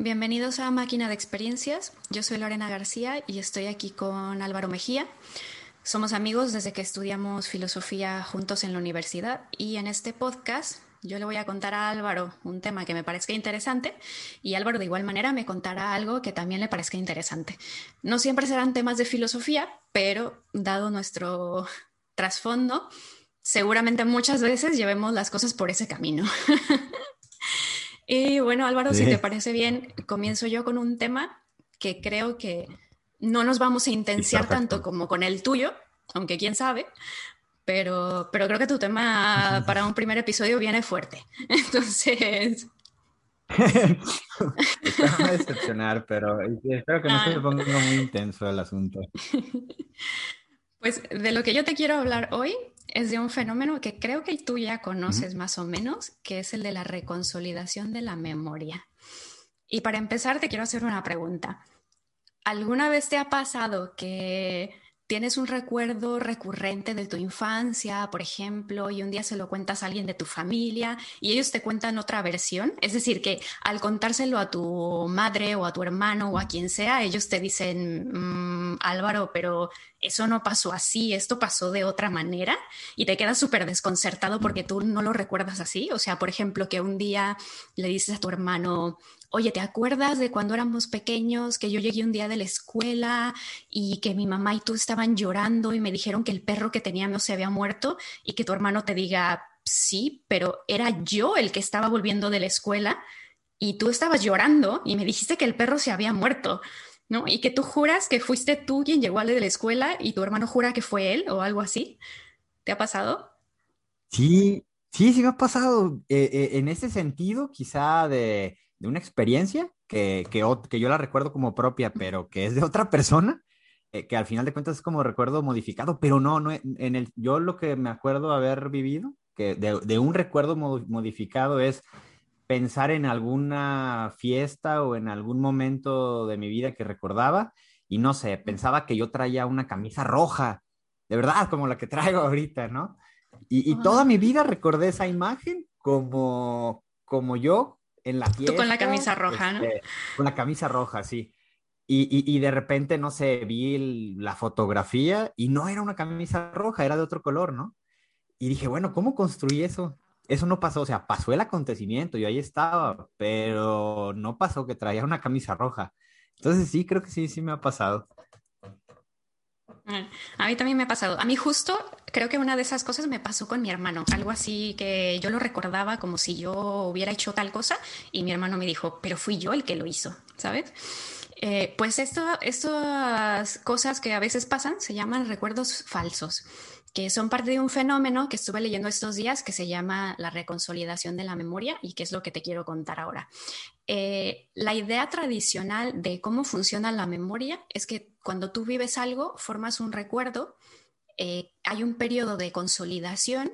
bienvenidos a Máquina de Experiencias. Yo soy Lorena García y estoy aquí con Álvaro Mejía. Somos amigos desde que estudiamos filosofía juntos en la universidad y en este podcast yo le voy a contar a Álvaro un tema que me parezca interesante y Álvaro de igual manera me contará algo que también le parezca interesante. No siempre serán temas de filosofía, pero dado nuestro trasfondo, seguramente muchas veces llevemos las cosas por ese camino. y bueno, Álvaro, si te parece bien, comienzo yo con un tema que creo que no nos vamos a intensiar tanto como con el tuyo, aunque quién sabe, pero, pero creo que tu tema para un primer episodio viene fuerte. Entonces... Te a decepcionar, pero espero que no se ah. ponga muy intenso el asunto. Pues de lo que yo te quiero hablar hoy es de un fenómeno que creo que tú ya conoces más o menos, que es el de la reconsolidación de la memoria. Y para empezar, te quiero hacer una pregunta. ¿Alguna vez te ha pasado que tienes un recuerdo recurrente de tu infancia, por ejemplo, y un día se lo cuentas a alguien de tu familia y ellos te cuentan otra versión? Es decir, que al contárselo a tu madre o a tu hermano o a quien sea, ellos te dicen, mm, Álvaro, pero eso no pasó así, esto pasó de otra manera y te quedas súper desconcertado porque tú no lo recuerdas así. O sea, por ejemplo, que un día le dices a tu hermano, oye, ¿te acuerdas de cuando éramos pequeños, que yo llegué un día de la escuela y que mi mamá y tú estaban llorando y me dijeron que el perro que teníamos se había muerto y que tu hermano te diga, sí, pero era yo el que estaba volviendo de la escuela y tú estabas llorando y me dijiste que el perro se había muerto. ¿No? Y que tú juras que fuiste tú quien llegó a de la escuela y tu hermano jura que fue él o algo así. ¿Te ha pasado? Sí, sí, sí me ha pasado. Eh, eh, en ese sentido, quizá de, una experiencia que, que, yo la recuerdo como propia, pero que es de otra persona, eh, que al final de cuentas es como recuerdo modificado, pero no, no en el, yo lo que me acuerdo haber vivido, que de, de un recuerdo modificado es pensar en alguna fiesta o en algún momento de mi vida que recordaba y no sé, pensaba que yo traía una camisa roja, de verdad, como la que traigo ahorita, ¿no? Y, toda mi vida recordé esa imagen como, como yo en la fiesta. Tú con la camisa roja, ¿no? Este, con la camisa roja, sí. Y, y, de repente, no sé, vi la fotografía y no era una camisa roja, era de otro color, ¿no? Y dije, bueno, ¿cómo construí eso? Eso no pasó, o sea, pasó el acontecimiento, yo ahí estaba, pero no pasó que traía una camisa roja. Entonces sí, creo que sí, sí me ha pasado. A mí también me ha pasado. A mí justo creo que una de esas cosas me pasó con mi hermano. Algo así que yo lo recordaba como si yo hubiera hecho tal cosa y mi hermano me dijo, pero fui yo el que lo hizo, ¿sabes? Eh, pues esto, estas cosas que a veces pasan se llaman recuerdos falsos que son parte de un fenómeno que estuve leyendo estos días que se llama la reconsolidación de la memoria y que es lo que te quiero contar ahora. Eh, la idea tradicional de cómo funciona la memoria es que cuando tú vives algo, formas un recuerdo, eh, hay un periodo de consolidación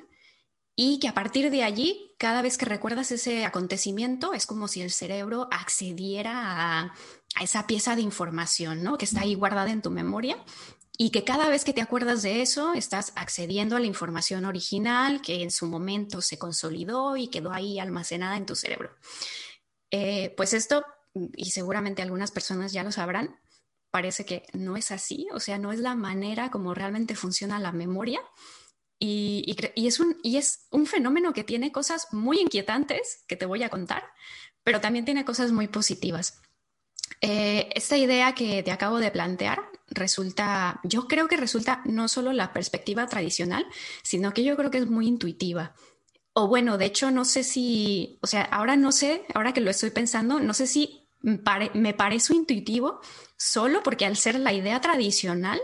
y que a partir de allí, cada vez que recuerdas ese acontecimiento, es como si el cerebro accediera a, a esa pieza de información ¿no? que está ahí guardada en tu memoria y que cada vez que te acuerdas de eso, estás accediendo a la información original que en su momento se consolidó y quedó ahí almacenada en tu cerebro. Eh, pues esto, y seguramente algunas personas ya lo sabrán, parece que no es así, o sea, no es la manera como realmente funciona la memoria. Y, es un, y es un fenómeno que tiene cosas muy inquietantes que te voy a contar, pero también tiene cosas muy positivas. Eh, esta idea que te acabo de plantear resulta, yo creo que resulta no solo la perspectiva tradicional, sino que yo creo que es muy intuitiva. O bueno, de hecho, no sé si, o sea, ahora no sé, ahora que lo estoy pensando, no sé si me parece intuitivo solo porque al ser la idea tradicional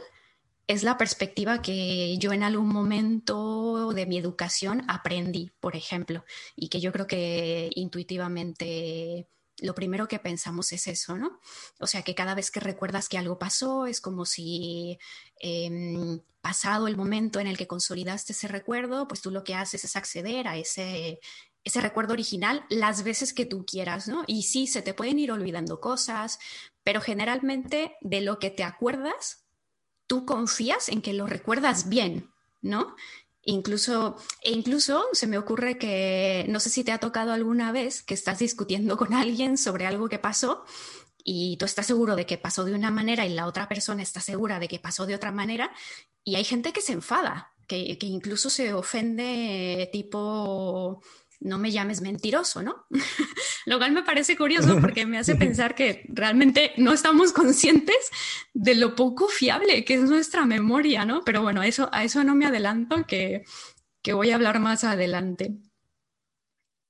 es la perspectiva que yo en algún momento de mi educación aprendí, por ejemplo, y que yo creo que intuitivamente lo primero que pensamos es eso, ¿no? O sea, que cada vez que recuerdas que algo pasó, es como si em, pasado el momento en el que consolidaste ese recuerdo, pues tú lo que haces es acceder a ese, ese recuerdo original las veces que tú quieras, ¿no? Y sí, se te pueden ir olvidando cosas, pero generalmente de lo que te acuerdas, tú confías en que lo recuerdas bien, ¿no? Incluso, e incluso se me ocurre que no sé si te ha tocado alguna vez que estás discutiendo con alguien sobre algo que pasó y tú estás seguro de que pasó de una manera y la otra persona está segura de que pasó de otra manera y hay gente que se enfada, que, que incluso se ofende tipo no me llames mentiroso, ¿no? Lo cual me parece curioso porque me hace pensar que realmente no estamos conscientes de lo poco fiable que es nuestra memoria, ¿no? Pero bueno, eso, a eso no me adelanto, que, que voy a hablar más adelante.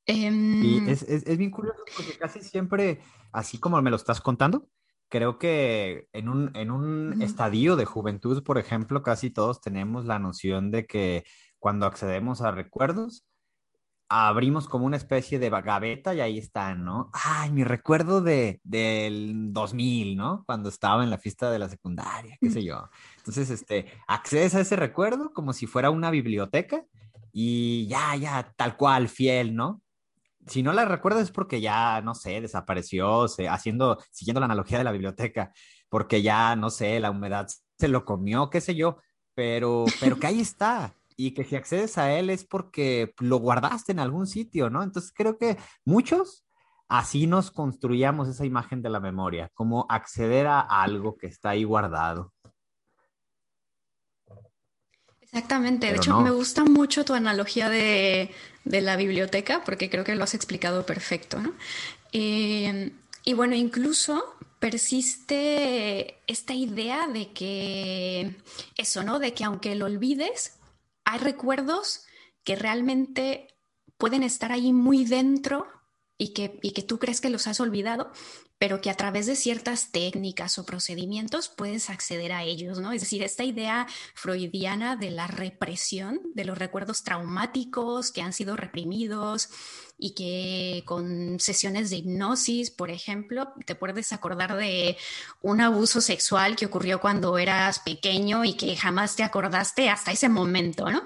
y em, es, es, es, bien curioso porque casi siempre, así como me lo estás contando, creo que en un, en un estadio de juventud, por ejemplo, casi todos tenemos la noción de que cuando accedemos a recuerdos, abrimos como una especie de gaveta y ahí están, ¿no? Ay, mi recuerdo de, del 2000, ¿no? Cuando estaba en la fiesta de la secundaria, qué sé yo. Entonces, este, accedes a ese recuerdo como si fuera una biblioteca y ya, ya, tal cual, fiel, ¿no? Si no la recuerdas es porque ya, no sé, desapareció, se, haciendo, siguiendo la analogía de la biblioteca, porque ya, no sé, la humedad se lo comió, qué sé yo, pero, pero que ahí está y que si accedes a él es porque lo guardaste en algún sitio, ¿no? Entonces creo que muchos así nos construíamos esa imagen de la memoria, como acceder a algo que está ahí guardado. Exactamente, de hecho me gusta mucho tu analogía de, la biblioteca porque creo que lo has explicado perfecto, ¿no? Eh, y bueno, incluso persiste esta idea de que eso, ¿no? De que aunque lo olvides, hay recuerdos que realmente pueden estar ahí muy dentro y que, y que tú crees que los has olvidado, pero que a través de ciertas técnicas o procedimientos puedes acceder a ellos, ¿no? Es decir, esta idea freudiana de la represión de los recuerdos traumáticos que han sido reprimidos y que con sesiones de hipnosis, por ejemplo, te puedes acordar de un abuso sexual que ocurrió cuando eras pequeño y que jamás te acordaste hasta ese momento, ¿no?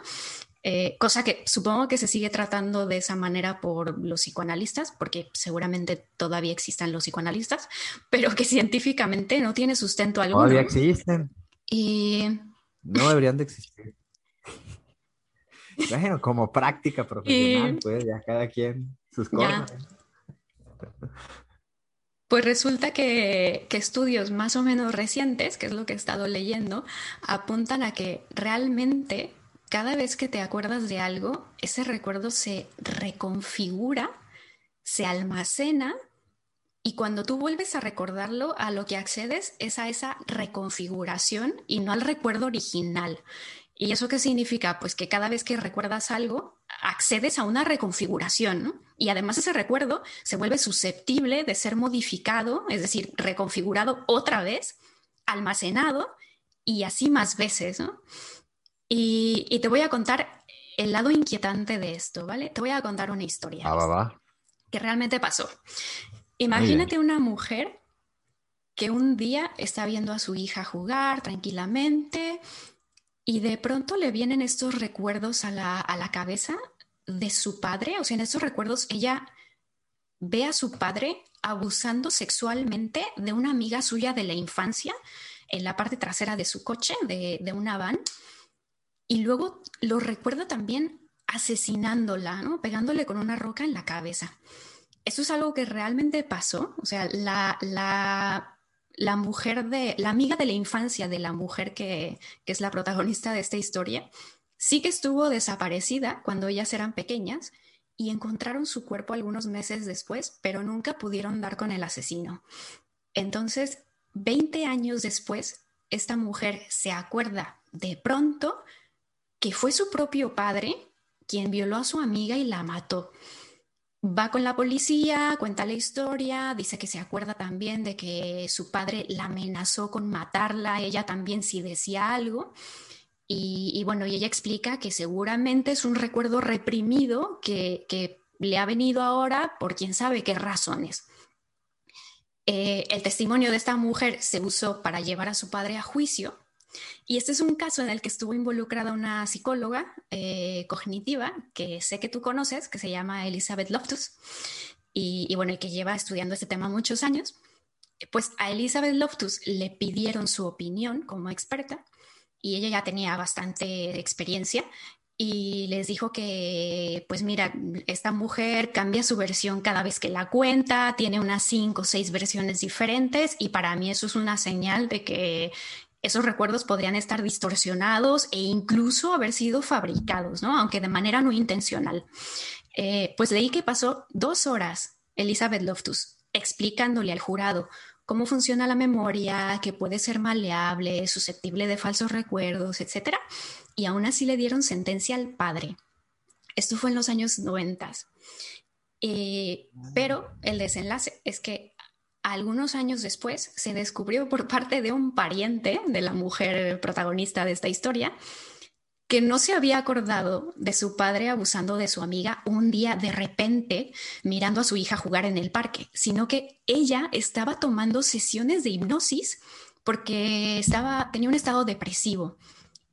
Eh, cosa que supongo que se sigue tratando de esa manera por los psicoanalistas, porque seguramente todavía existan los psicoanalistas, pero que científicamente no tiene sustento alguno. Todavía existen. Y... No deberían de existir. Bueno, como práctica profesional, pues ya cada quien sus cosas. Pues resulta que, que, estudios más o menos recientes, que es lo que he estado leyendo, apuntan a que realmente cada vez que te acuerdas de algo, ese recuerdo se reconfigura, se almacena y cuando tú vuelves a recordarlo, a lo que accedes es a esa reconfiguración y no al recuerdo original. ¿Y eso qué significa? Pues que cada vez que recuerdas algo, accedes a una reconfiguración, Y además ese recuerdo se vuelve susceptible de ser modificado, es decir, reconfigurado otra vez, almacenado y así más veces, ¿no? Y, te voy a contar el lado inquietante de esto, ¿vale? Te voy a contar una historia ah, que realmente pasó. Imagínate una mujer que un día está viendo a su hija jugar tranquilamente y de pronto le vienen estos recuerdos a la, a la cabeza de su padre. O sea, en estos recuerdos ella ve a su padre abusando sexualmente de una amiga suya de la infancia en la parte trasera de su coche, de, de una van y luego lo recuerda también asesinándola, ¿no? Pegándole con una roca en la cabeza. Eso es algo que realmente pasó. O sea, la, la, mujer de, la amiga de la infancia de la mujer que es la protagonista de esta historia, sí que estuvo desaparecida cuando ellas eran pequeñas y encontraron su cuerpo algunos meses después, pero nunca pudieron dar con el asesino. Entonces, 20 años después, esta mujer se acuerda de pronto que fue su propio padre quien violó a su amiga y la mató. Va con la policía, cuenta la historia, dice que se acuerda también de que su padre la amenazó con matarla, ella también si decía algo. Y, bueno, y ella explica que seguramente es un recuerdo reprimido que, le ha venido ahora por quién sabe qué razones. Eh, el testimonio de esta mujer se usó para llevar a su padre a juicio y este es un caso en el que estuvo involucrada una psicóloga eh, cognitiva que sé que tú conoces, que se llama Elizabeth Loftus, y, y, bueno, y que lleva estudiando este tema muchos años. Pues a Elizabeth Loftus le pidieron su opinión como experta y ella ya tenía bastante experiencia y les dijo que, pues mira, esta mujer cambia su versión cada vez que la cuenta, tiene unas cinco o seis versiones diferentes y para mí eso es una señal de que esos recuerdos podrían estar distorsionados e incluso haber sido fabricados, ¿no? Aunque de manera no intencional. Eh, pues leí que pasó dos horas Elizabeth Loftus explicándole al jurado cómo funciona la memoria, que puede ser maleable, susceptible de falsos recuerdos, etc. Y aún así le dieron sentencia al padre. Esto fue en los años 90. Eh, pero el desenlace es que algunos años después se descubrió por parte de un pariente de la mujer protagonista de esta historia que no se había acordado de su padre abusando de su amiga un día de repente mirando a su hija jugar en el parque, sino que ella estaba tomando sesiones de hipnosis porque estaba, tenía un estado depresivo.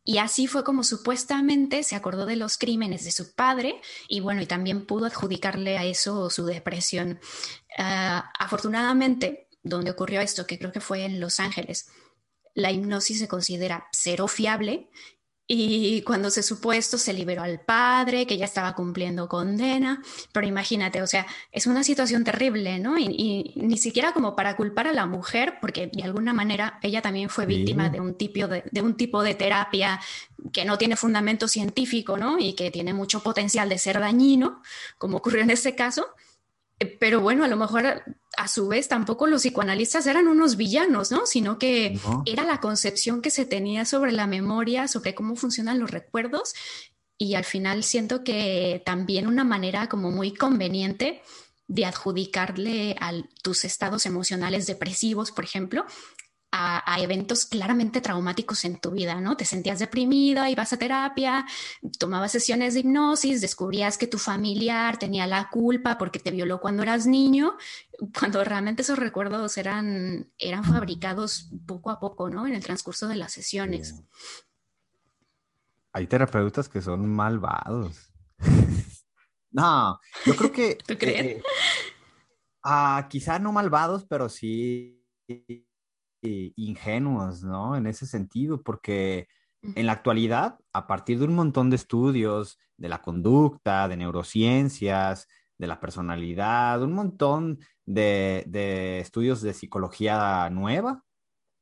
Y así fue como supuestamente se acordó de los crímenes de su padre y bueno, y también pudo adjudicarle a eso su depresión. Ah, afortunadamente, donde ocurrió esto, que creo que fue en Los Ángeles, la hipnosis se considera cero fiable y cuando se supo esto, se liberó al padre, que ya estaba cumpliendo condena. Pero imagínate, o sea, es una situación terrible, ¿no? Y, ni siquiera como para culpar a la mujer, porque de alguna manera ella también fue víctima de, un tipo de, de un tipo de terapia que no tiene fundamento científico, ¿no? Y que tiene mucho potencial de ser dañino, como ocurrió en este caso. Eh, pero bueno, a lo mejor a su vez tampoco los psicoanalistas eran unos villanos, ¿no? Sino que era la concepción que se tenía sobre la memoria, sobre cómo funcionan los recuerdos y al final siento que también una manera como muy conveniente de adjudicarle a tus estados emocionales depresivos, por ejemplo, a, eventos claramente traumáticos en tu vida, ¿no? Te sentías deprimida, ibas a terapia, tomabas sesiones de hipnosis, descubrías que tu familiar tenía la culpa porque te violó cuando eras niño, cuando realmente esos recuerdos eran, eran fabricados poco a poco, ¿no? En el transcurso de las sesiones. Hay terapeutas que son malvados. no, yo creo que... ¿Tú crees? Eh, ah, quizá no malvados, pero sí eh, ingenuos, ¿no? En ese sentido, porque en la actualidad, a partir de un montón de estudios de la conducta, de neurociencias, de la personalidad, un montón de, estudios de psicología nueva,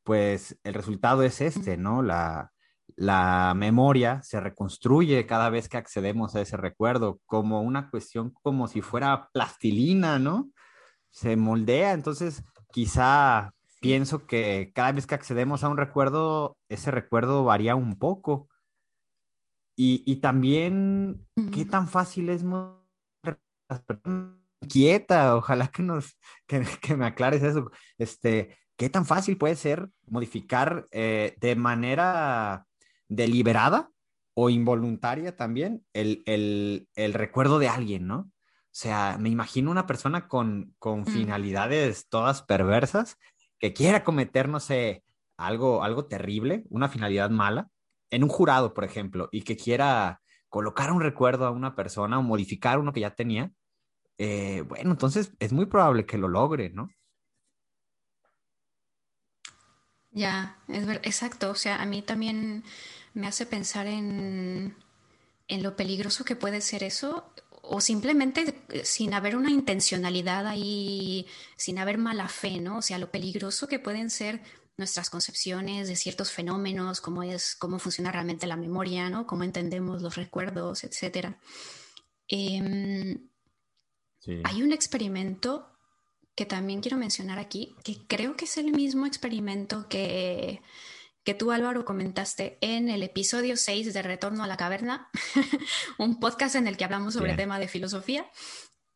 pues el resultado es este, ¿no? La, la memoria se reconstruye cada vez que accedemos a ese recuerdo, como una cuestión como si fuera plastilina, ¿no? Se moldea, entonces quizá pienso que cada vez que accedemos a un recuerdo, ese recuerdo varía un poco. Y, también, ¿qué tan fácil es quieta? Ojalá que nos, que, me aclares eso. Este, ¿qué tan fácil puede ser modificar eh, de manera deliberada o involuntaria también el, el, recuerdo de alguien, ¿no? O sea, me imagino una persona con, con finalidades todas perversas que quiera cometer, no sé, algo, algo terrible, una finalidad mala, en un jurado, por ejemplo, y que quiera colocar un recuerdo a una persona o modificar uno que ya tenía, eh, bueno, entonces es muy probable que lo logre, ¿no? Ya, es verdad, exacto. O sea, a mí también me hace pensar en, en lo peligroso que puede ser eso o simplemente eh, sin haber una intencionalidad ahí, sin haber mala fe, ¿no? O sea, lo peligroso que pueden ser nuestras concepciones de ciertos fenómenos, cómo es, cómo funciona realmente la memoria, ¿no? Cómo entendemos los recuerdos, etcétera. Em, hay un experimento que también quiero mencionar aquí, que creo que es el mismo experimento que que tú, Álvaro, comentaste en el episodio 6 de Retorno a la Caverna, un podcast en el que hablamos sobre el tema de filosofía.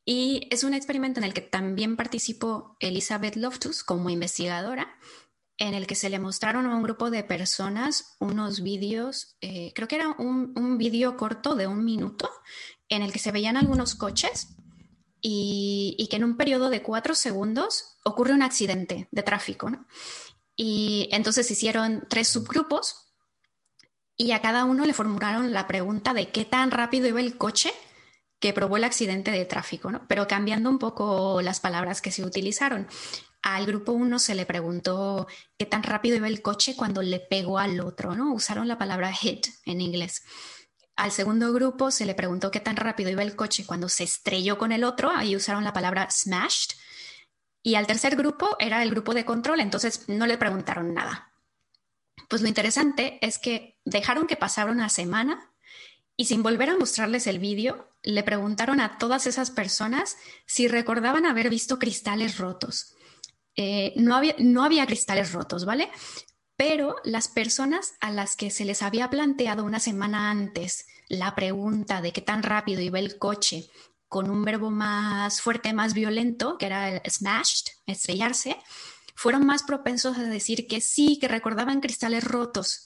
Y es un experimento en el que también participó Elizabeth Loftus como investigadora, en el que se le mostraron a un grupo de personas unos vídeos, eh, creo que era un, un vídeo corto de un minuto, en el que se veían algunos coches y, y, que en un periodo de cuatro segundos ocurre un accidente de tráfico. ¿no? Y entonces hicieron tres subgrupos y a cada uno le formularon la pregunta de qué tan rápido iba el coche que probó el accidente de tráfico, ¿no? Pero cambiando un poco las palabras que se utilizaron. Al grupo uno se le preguntó qué tan rápido iba el coche cuando le pegó al otro, ¿no? Usaron la palabra hit en inglés. Al segundo grupo se le preguntó qué tan rápido iba el coche cuando se estrelló con el otro, ahí usaron la palabra smashed. Y al tercer grupo era el grupo de control, entonces no le preguntaron nada. Pues lo interesante es que dejaron que pasara una semana y sin volver a mostrarles el vídeo, le preguntaron a todas esas personas si recordaban haber visto cristales rotos. Eh, no, había, no había cristales rotos, ¿vale? Pero las personas a las que se les había planteado una semana antes la pregunta de qué tan rápido iba el coche con un verbo más fuerte, más violento, que era el smashed, estrellarse, fueron más propensos a decir que sí, que recordaban cristales rotos.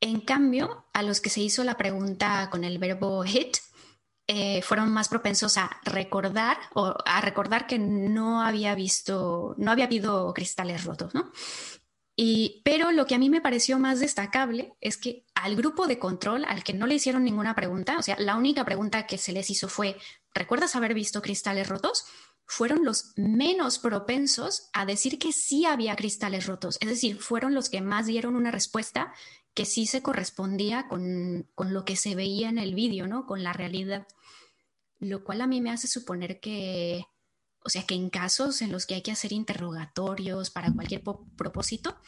En cambio, a los que se hizo la pregunta con el verbo hit, eh, fueron más propensos a recordar o a recordar que no había visto, no había habido cristales rotos, ¿no? Y, pero lo que a mí me pareció más destacable es que al grupo de control, al que no le hicieron ninguna pregunta, o sea, la única pregunta que se les hizo fue, ¿recuerdas haber visto cristales rotos? Fueron los menos propensos a decir que sí había cristales rotos. Es decir, fueron los que más dieron una respuesta que sí se correspondía con, con lo que se veía en el vídeo, ¿no? Con la realidad. Lo cual a mí me hace suponer que, o sea que en casos en los que hay que hacer interrogatorios para cualquier propósito,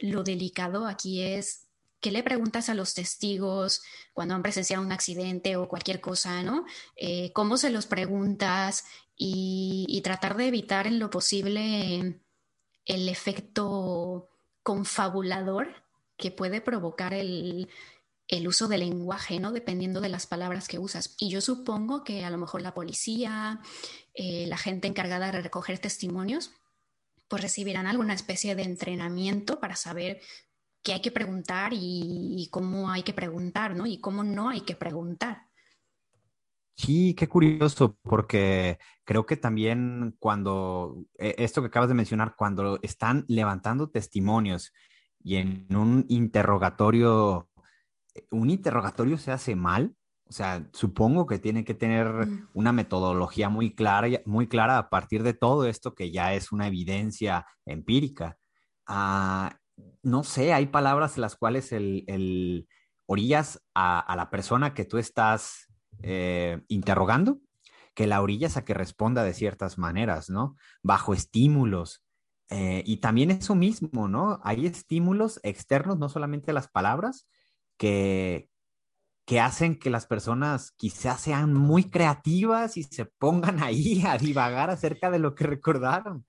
lo delicado aquí es qué le preguntas a los testigos cuando han presenciado un accidente o cualquier cosa, ¿no? Eh, ¿Cómo se los preguntas? Y, tratar de evitar en lo posible el efecto confabulador que puede provocar el, el uso del lenguaje, ¿no? Dependiendo de las palabras que usas. Y yo supongo que a lo mejor la policía, eh, la gente encargada de recoger testimonios, pues recibirán alguna especie de entrenamiento para saber qué hay que preguntar y, cómo hay que preguntar, ¿no? Y cómo no hay que preguntar. Sí, qué curioso, porque creo que también cuando, eh, esto que acabas de mencionar, cuando están levantando testimonios y en un interrogatorio un interrogatorio se hace mal, o sea, supongo que tiene que tener mm. una metodología muy clara, muy clara a partir de todo esto que ya es una evidencia empírica. Ah, no sé, hay palabras las cuales el, orillas a, la persona que tú estás eh, interrogando, que la orillas a que responda de ciertas maneras, ¿no? Bajo estímulos. Eh, y también eso mismo, ¿no? Hay estímulos externos, no solamente las palabras, que, que hacen que las personas quizás sean muy creativas y se pongan ahí a divagar acerca de lo que recordaron.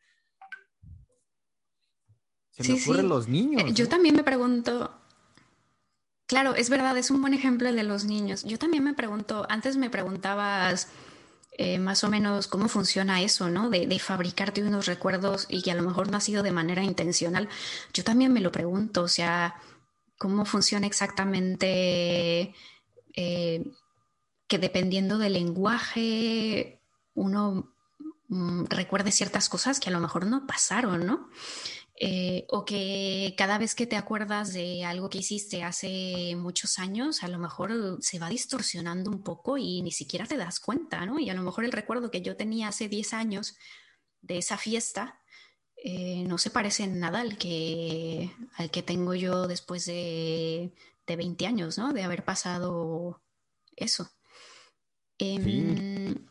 Se me ocurren los niños. Eh, yo también me pregunto, claro, es verdad, es un buen ejemplo el de los niños. Yo también me pregunto, antes me preguntabas eh, más o menos cómo funciona eso, ¿no? De, de, fabricarte unos recuerdos y que a lo mejor no ha sido de manera intencional. Yo también me lo pregunto, o sea, cómo funciona exactamente, eh, que dependiendo del lenguaje uno mm, recuerde ciertas cosas que a lo mejor no pasaron, ¿no? Eh, o que cada vez que te acuerdas de algo que hiciste hace muchos años, a lo mejor se va distorsionando un poco y ni siquiera te das cuenta, ¿no? Y a lo mejor el recuerdo que yo tenía hace 10 años de esa fiesta, eh, no se parece en nada al que, al que tengo yo después de, de 20 años, ¿no? De haber pasado eso. Em,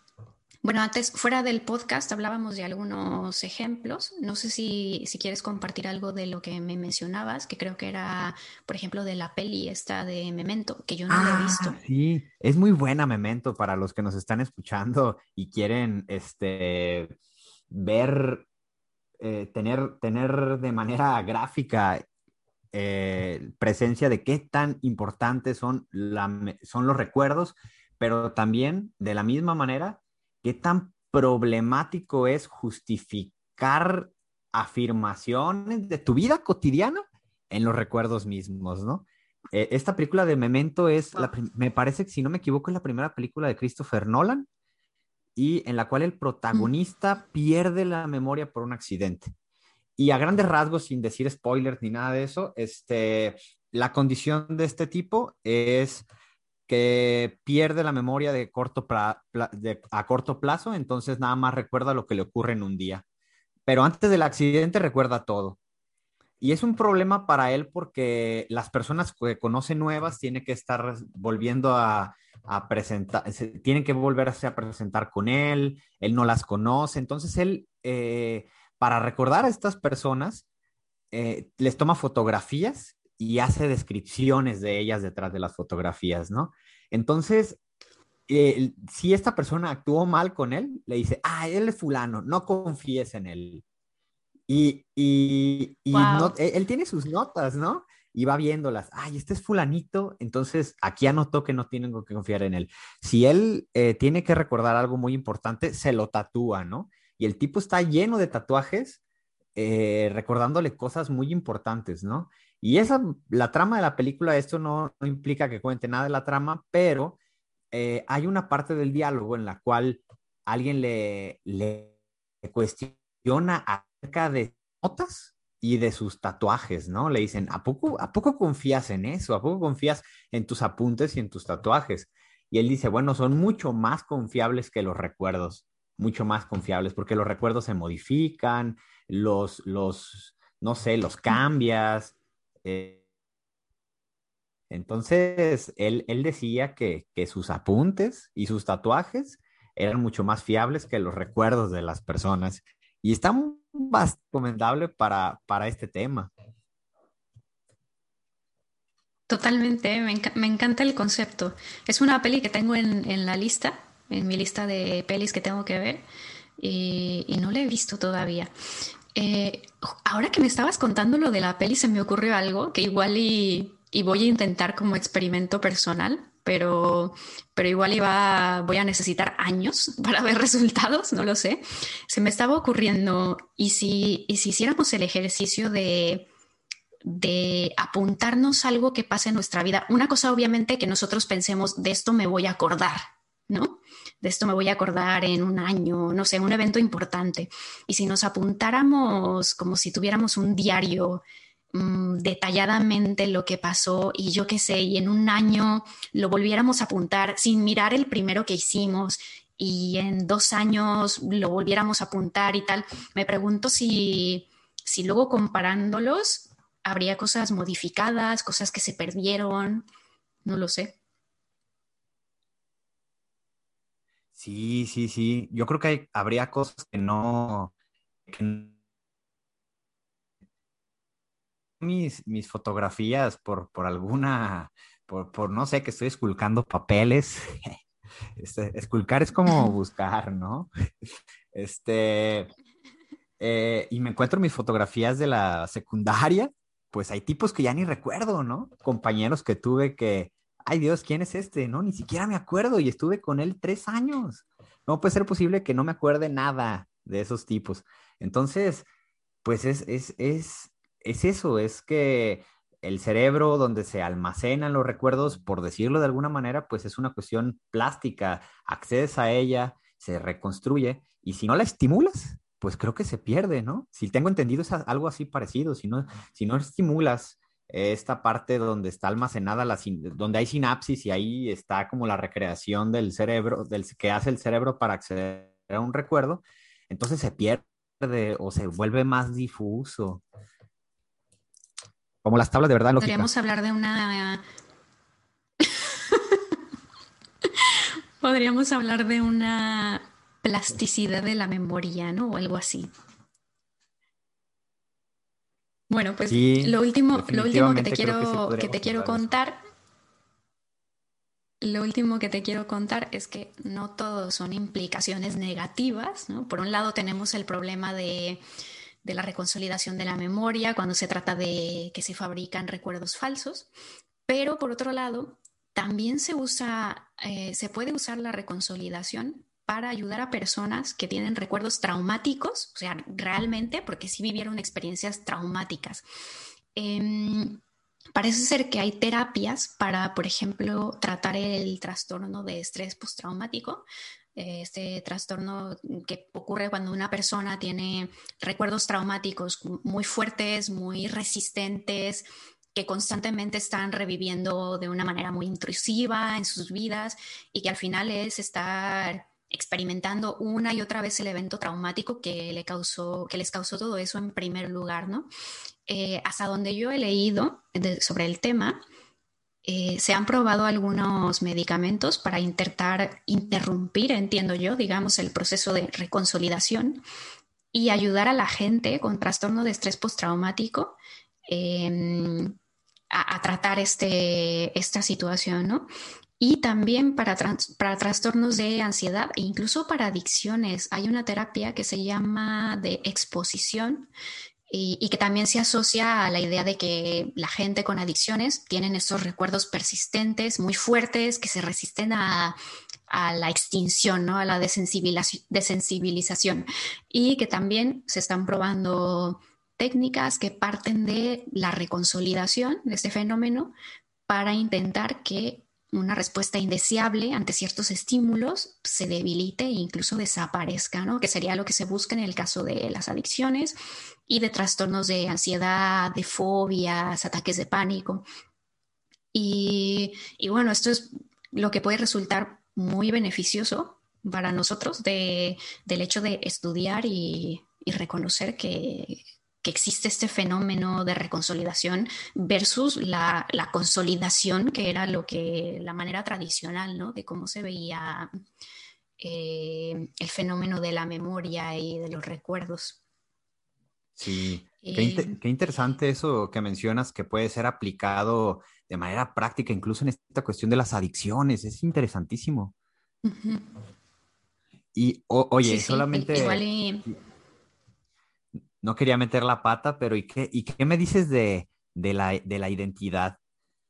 bueno, antes, fuera del podcast, hablábamos de algunos ejemplos. No sé si, si, quieres compartir algo de lo que me mencionabas, que creo que era, por ejemplo, de la peli esta de Memento, que yo no he ah, visto. Sí, es muy buena Memento para los que nos están escuchando y quieren este, ver eh, tener, tener de manera gráfica eh, presencia de qué tan importantes son, son los recuerdos, pero también de la misma manera, qué tan problemático es justificar afirmaciones de tu vida cotidiana en los recuerdos mismos, ¿no? Eh, esta película de Memento es, la, me parece que si no me equivoco, es la primera película de Christopher Nolan y en la cual el protagonista pierde la memoria por un accidente. Y a grandes rasgos, sin decir spoilers ni nada de eso, este, la condición de este tipo es que pierde la memoria de corto a corto plazo, entonces nada más recuerda lo que le ocurre en un día. Pero antes del accidente recuerda todo. y es un problema para él porque las personas que conoce nuevas tienen que estar volviendo a, presentar, tienen que volverse a presentar con él, él no las conoce, entonces él, eh, para recordar a estas personas, eh, les toma fotografías y hace descripciones de ellas detrás de las fotografías, ¿no? Entonces, eh, si esta persona actuó mal con él, le dice, ah, él es fulano, no confíes en él. Y, y, él tiene sus notas, ¿no? Y va viéndolas. Ay, este es fulanito, entonces aquí anotó que no tienen que confiar en él. Si él eh, tiene que recordar algo muy importante, se lo tatúa, ¿no? Y el tipo está lleno de tatuajes, eh, recordándole cosas muy importantes, ¿no? Y esa, la trama de la película, esto no, no implica que cuente nada de la trama, pero eh, hay una parte del diálogo en la cual alguien le, le cuestiona acerca de notas y de sus tatuajes, ¿no? Le dicen, ¿a poco, ¿a poco confías en eso? ¿A poco confías en tus apuntes y en tus tatuajes? Y él dice, bueno, son mucho más confiables que los recuerdos, mucho más confiables, porque los recuerdos se modifican, los, los no sé, los cambias. Eh, entonces, él, él decía que, que sus apuntes y sus tatuajes eran mucho más fiables que los recuerdos de las personas. Y está más recomendable para, para este tema. Totalmente, me, me, encanta el concepto. Es una peli que tengo en, en, la lista, en mi lista de pelis que tengo que ver, y, y no la he visto todavía. Eh, ahora que me estabas contando lo de la peli, se me ocurrió algo que igual y, voy a intentar como experimento personal, pero, pero igual iba, voy a necesitar años para ver resultados, no lo sé. Se me estaba ocurriendo, ¿y si, y si hiciéramos el ejercicio de, de apuntarnos algo que pase en nuestra vida? Una cosa obviamente que nosotros pensemos, de esto me voy a acordar, ¿no? De esto me voy a acordar en un año, no sé, un evento importante. Y si nos apuntáramos como si tuviéramos un diario Mm, detalladamente lo que pasó y yo qué sé, y en un año lo volviéramos a apuntar sin mirar el primero que hicimos y en dos años lo volviéramos a apuntar y tal, me pregunto si, si luego comparándolos habría cosas modificadas, cosas que se perdieron, no lo sé. Sí, sí, sí. Yo creo que habría cosas que no, que mis, mis fotografías por, por alguna, por, por, no sé, que estoy esculcando papeles. Este, esculcar es como buscar, ¿no? Este, eh, y me encuentro mis fotografías de la secundaria, pues hay tipos que ya ni recuerdo, ¿no? Compañeros que tuve que, ay Dios, ¿quién es este? No, ni siquiera me acuerdo y estuve con él tres años. No puede ser posible que no me acuerde nada de esos tipos. Entonces, pues es, es, es, es eso, es que el cerebro donde se almacenan los recuerdos, por decirlo de alguna manera, pues es una cuestión plástica, accedes a ella, se reconstruye y si no la estimulas, pues creo que se pierde, ¿no? Si tengo entendido es algo así parecido, si no, si no estimulas esta parte donde está almacenada, la, donde hay sinapsis y ahí está como la recreación del cerebro, del que hace el cerebro para acceder a un recuerdo, entonces se pierde o se vuelve más difuso como las tablas de verdad lógica. Podríamos hablar de una... Podríamos hablar de una plasticidad de la memoria, ¿no? O algo así. Bueno, pues lo último, lo último que te quiero, que, que te quiero contar, lo último que te quiero contar es que no todo son implicaciones negativas, ¿no? Por un lado tenemos el problema de de la reconsolidación de la memoria cuando se trata de que se fabrican recuerdos falsos, pero por otro lado, también se usa, eh, se puede usar la reconsolidación para ayudar a personas que tienen recuerdos traumáticos, o sea, realmente, porque sí vivieron experiencias traumáticas. Em, parece ser que hay terapias para, por ejemplo, tratar el trastorno de estrés postraumático, este trastorno que ocurre cuando una persona tiene recuerdos traumáticos muy fuertes, muy resistentes, que constantemente están reviviendo de una manera muy intrusiva en sus vidas y que al final es estar experimentando una y otra vez el evento traumático que, le causó, que les causó todo eso en primer lugar, ¿no? Eh, hasta donde yo he leído sobre el tema, eh, se han probado algunos medicamentos para intentar interrumpir, entiendo yo, digamos, el proceso de reconsolidación y ayudar a la gente con trastorno de estrés postraumático em, a, tratar este, esta situación, ¿no? Y también para, para trastornos de ansiedad e incluso para adicciones. Hay una terapia que se llama de exposición y, que también se asocia a la idea de que la gente con adicciones tienen estos recuerdos persistentes, muy fuertes, que se resisten a, la extinción, ¿no? a la desensibilización y que también se están probando técnicas que parten de la reconsolidación de este fenómeno para intentar que una respuesta indeseable ante ciertos estímulos se debilite e incluso desaparezca, ¿no? Que sería lo que se busca en el caso de las adicciones y de trastornos de ansiedad, de fobias, ataques de pánico. Y, bueno, esto es lo que puede resultar muy beneficioso para nosotros del hecho de estudiar y reconocer que, que existe este fenómeno de reconsolidación versus la, consolidación, que era lo que la manera tradicional, ¿no? De cómo se veía eh, el fenómeno de la memoria y de los recuerdos. Sí, qué, interesante eso que mencionas que puede ser aplicado de manera práctica, incluso en esta cuestión de las adicciones. Es interesantísimo. Y oye, solamente no quería meter la pata, pero ¿y qué, y qué me dices de, la, identidad?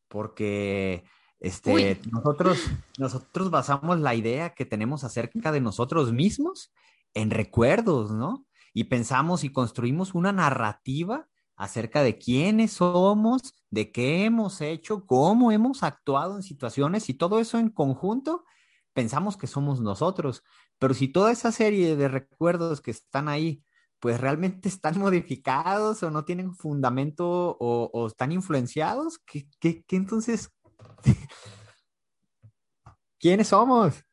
Porque este, nosotros, nosotros basamos la idea que tenemos acerca de nosotros mismos en recuerdos, ¿no? Y pensamos y construimos una narrativa acerca de quiénes somos, de qué hemos hecho, cómo hemos actuado en situaciones y todo eso en conjunto, pensamos que somos nosotros. Pero si toda esa serie de recuerdos que están ahí pues realmente están modificados o no tienen fundamento o, están influenciados, ¿qué, qué, qué entonces? ¿Quiénes somos?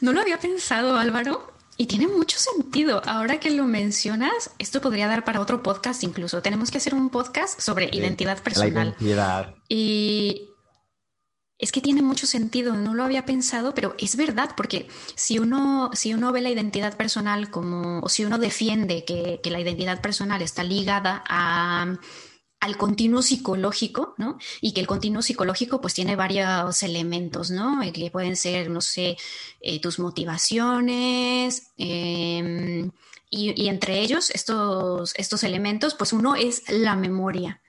No lo había pensado, Álvaro, y tiene mucho sentido. Ahora que lo mencionas, esto podría dar para otro podcast incluso. Tenemos que hacer un podcast sobre identidad personal. identidad. Y, es que tiene mucho sentido, no lo había pensado, pero es verdad, porque si uno, si uno ve la identidad personal como, o si uno defiende que, la identidad personal está ligada al continuo psicológico, ¿no? Y que el continuo psicológico pues tiene varios elementos, ¿no? Eh, que pueden ser, no sé, eh, tus motivaciones, em, y, y, entre ellos estos, estos elementos, pues uno es la memoria.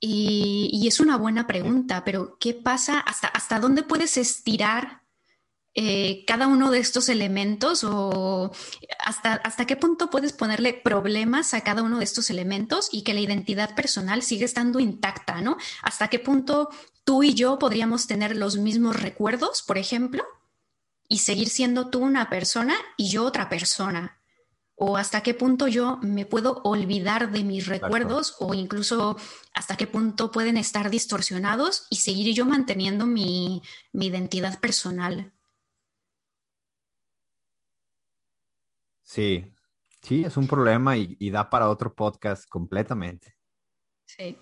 Y, es una buena pregunta, pero ¿qué pasa? ¿Hasta, hasta dónde puedes estirar eh, cada uno de estos elementos o hasta, hasta qué punto puedes ponerle problemas a cada uno de estos elementos y que la identidad personal sigue estando intacta, ¿no? ¿Hasta qué punto tú y yo podríamos tener los mismos recuerdos, por ejemplo, y seguir siendo tú una persona y yo otra persona? O hasta qué punto yo me puedo olvidar de mis recuerdos o incluso hasta qué punto pueden estar distorsionados y seguir yo manteniendo mi, identidad personal. Sí, sí, es un problema y, da para otro podcast completamente. Sí,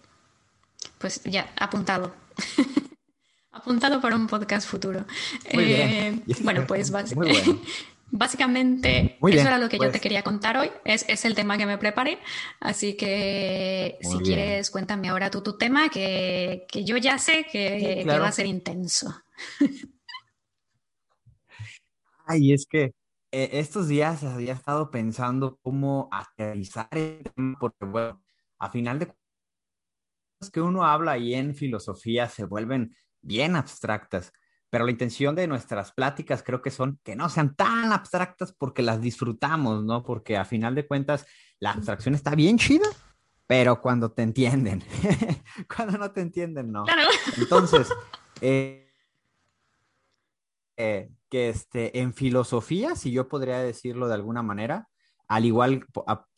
pues ya, apuntado. apuntado para un podcast futuro. Eh, bueno, pues básicamente. Básicamente, eso era lo que yo te pues. quería contar hoy. Es, es, el tema que me preparé. Así que si quieres, cuéntame ahora tú tu tema, que, que yo ya sé que, va a ser intenso. Ay, es que eh, estos días había estado pensando cómo aterrizar el tema, porque bueno, a final de cuentas que uno habla y en filosofía se vuelven bien abstractas pero la intención de nuestras pláticas creo que son que no sean tan abstractas porque las disfrutamos, ¿no? Porque a final de cuentas la abstracción está bien chida, pero cuando te entienden, cuando no te entienden, no. Entonces, eh, eh, que este, en filosofía, si yo podría decirlo de alguna manera, al igual,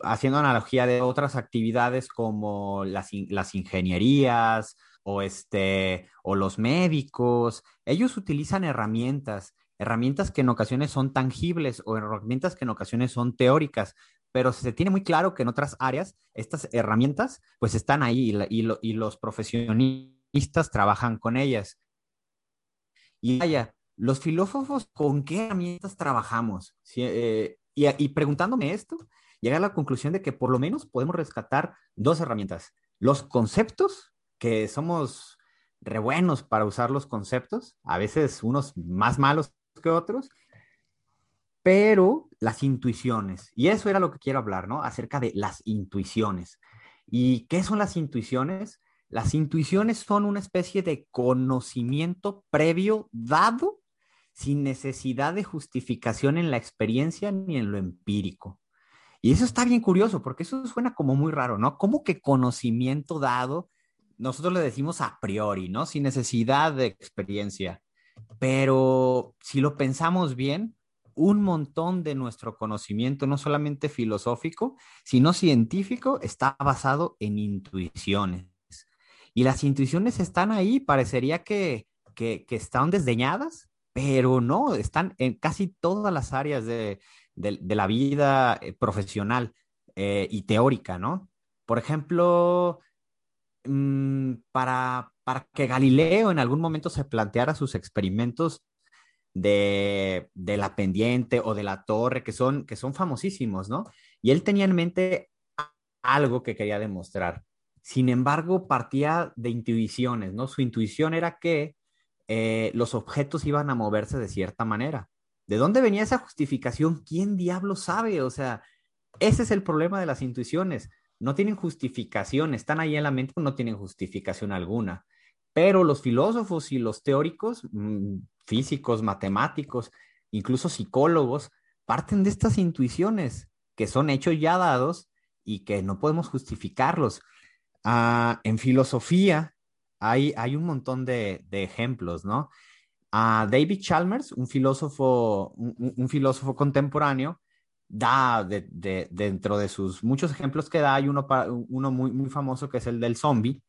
haciendo analogía de otras actividades como las, las ingenierías o, este, o los médicos, ellos utilizan herramientas, herramientas que en ocasiones son tangibles o herramientas que en ocasiones son teóricas, pero se tiene muy claro que en otras áreas estas herramientas pues están ahí y, los profesionistas trabajan con ellas. Y vaya, los filósofos, ¿con qué herramientas trabajamos? Eh, y, y, preguntándome esto, llegué a la conclusión de que por lo menos podemos rescatar dos herramientas. Los conceptos, que somos re buenos para usar los conceptos, a veces unos más malos que otros, pero las intuiciones, y eso era lo que quiero hablar, ¿no? Acerca de las intuiciones. ¿Y qué son las intuiciones? Las intuiciones son una especie de conocimiento previo dado sin necesidad de justificación en la experiencia ni en lo empírico. Y eso está bien curioso, porque eso suena como muy raro, ¿no? ¿Cómo que conocimiento dado? Nosotros le decimos a priori, ¿no? Sin necesidad de experiencia. Pero si lo pensamos bien, un montón de nuestro conocimiento, no solamente filosófico, sino científico, está basado en intuiciones. Y las intuiciones están ahí, parecería que, que, están desdeñadas, pero no, están en casi todas las áreas de, la vida eh, profesional eh, y teórica, ¿no? Por ejemplo, mm, para, para que Galileo en algún momento se planteara sus experimentos de, la pendiente o de la torre, que son, que son famosísimos, ¿no? Y él tenía en mente algo que quería demostrar. Sin embargo, partía de intuiciones, ¿no? Su intuición era que eh, los objetos iban a moverse de cierta manera. ¿De dónde venía esa justificación? ¿Quién diablo sabe? O sea, ese es el problema de las intuiciones. No tienen justificación, están ahí en la mente, no tienen justificación alguna. Pero los filósofos y los teóricos, mm, físicos, matemáticos, incluso psicólogos, parten de estas intuiciones que son hechos ya dados y que no podemos justificarlos. Ah, en filosofía hay, hay un montón de, ejemplos, ¿no? Uh, David Chalmers, un filósofo, un, filósofo contemporáneo, da dentro de sus muchos ejemplos que da, hay uno, uno muy, muy famoso que es el del zombie,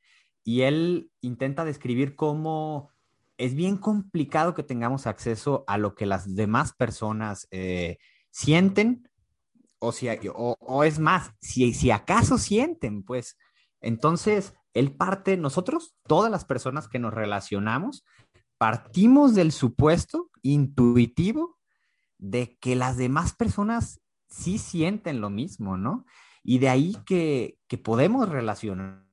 y él intenta describir cómo es bien complicado que tengamos acceso a lo que las demás personas eh, sienten, o, si, o, es más, si, si acaso sienten, pues. Entonces él parte, nosotros, todas las personas que nos relacionamos, partimos del supuesto intuitivo de que las demás personas sí sienten lo mismo, ¿no? Y de ahí que, que podemos relacionar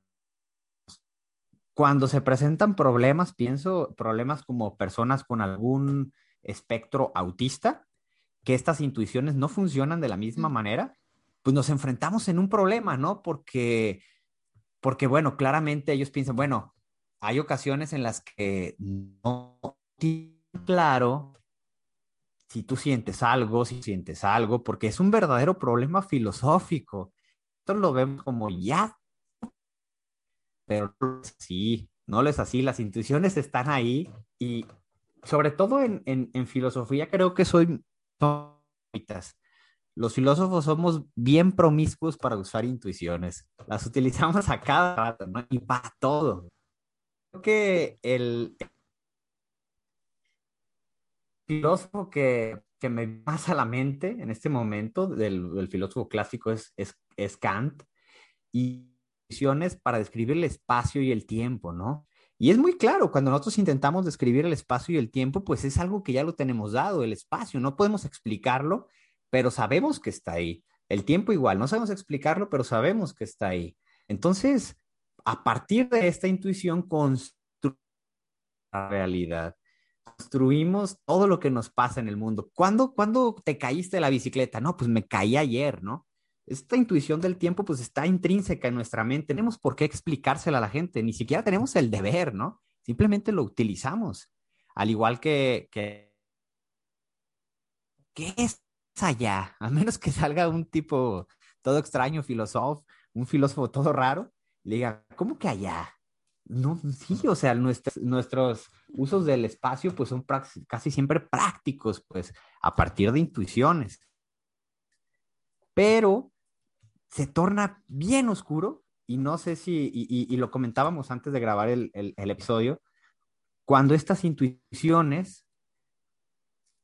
cuando se presentan problemas, pienso problemas como personas con algún espectro autista, que estas intuiciones no funcionan de la misma manera, pues nos enfrentamos en un problema, ¿no? Porque, porque bueno, claramente ellos piensan, bueno, hay ocasiones en las que no tienen claro si tú sientes algo, si sientes algo, porque es un verdadero problema filosófico. Esto lo vemos como ya pero sí, no lo es así, las intuiciones están ahí y sobre todo en, en, filosofía creo que soy... Los filósofos somos bien promiscuos para usar intuiciones, las utilizamos a cada rato ¿no? y para todo. Creo que el filósofo que, que me pasa a la mente en este momento del, filósofo clásico es, es, Kant y para describir el espacio y el tiempo, ¿no? Y es muy claro, cuando nosotros intentamos describir el espacio y el tiempo, pues es algo que ya lo tenemos dado, el espacio, no podemos explicarlo, pero sabemos que está ahí. El tiempo igual, no sabemos explicarlo, pero sabemos que está ahí. Entonces, a partir de esta intuición, construimos la realidad. Construimos todo lo que nos pasa en el mundo. ¿Cuándo, ¿Cuándo te caíste de la bicicleta? No, pues me caí ayer, ¿no? esta intuición del tiempo pues está intrínseca en nuestra mente. Tenemos por qué explicársela a la gente, ni siquiera tenemos el deber, ¿no? Simplemente lo utilizamos. Al igual que, que ¿qué es allá? A menos que salga un tipo todo extraño, filósofo, un filósofo todo raro, le diga, ¿cómo que allá? No, sí, o sea, nuestros, nuestros usos del espacio pues son casi siempre prácticos, pues a partir de intuiciones. Pero se torna bien oscuro y no sé si, y, lo comentábamos antes de grabar el, el episodio, cuando estas intuiciones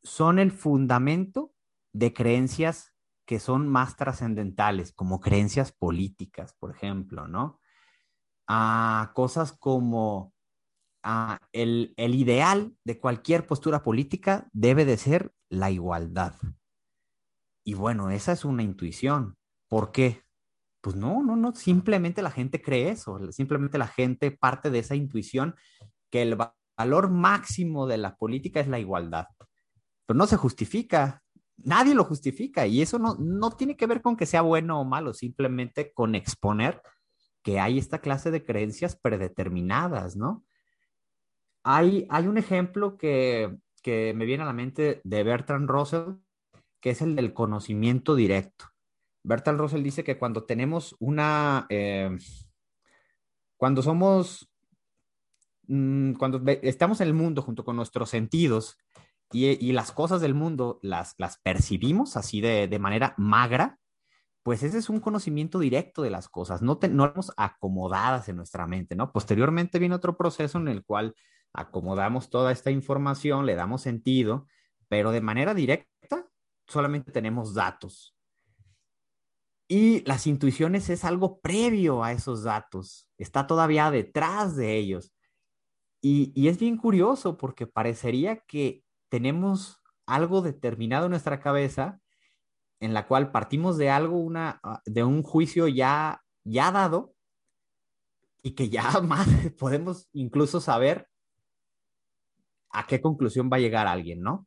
son el fundamento de creencias que son más trascendentales, como creencias políticas, por ejemplo, ¿no? A cosas como el, el ideal de cualquier postura política debe de ser la igualdad. Y bueno, esa es una intuición. ¿Por qué? Pues no, no, no, simplemente la gente cree eso, simplemente la gente parte de esa intuición que el valor máximo de la política es la igualdad. Pero no se justifica, nadie lo justifica y eso no, no tiene que ver con que sea bueno o malo, simplemente con exponer que hay esta clase de creencias predeterminadas, ¿no? Hay, hay un ejemplo que, que me viene a la mente de Bertrand Russell, que es el del conocimiento directo. Bertrand Russell dice que cuando tenemos una, eh, cuando somos, mm, cuando estamos en el mundo junto con nuestros sentidos y, las cosas del mundo las, las percibimos así de, de, manera magra, pues ese es un conocimiento directo de las cosas, no, tenemos acomodadas en nuestra mente, ¿no? Posteriormente viene otro proceso en el cual acomodamos toda esta información, le damos sentido, pero de manera directa solamente tenemos datos. Y las intuiciones es algo previo a esos datos, está todavía detrás de ellos. Y, y es bien curioso porque parecería que tenemos algo determinado en nuestra cabeza en la cual partimos de algo, una, ah, de un juicio ya, ya dado y que ya más podemos incluso saber a qué conclusión va a llegar alguien, ¿no?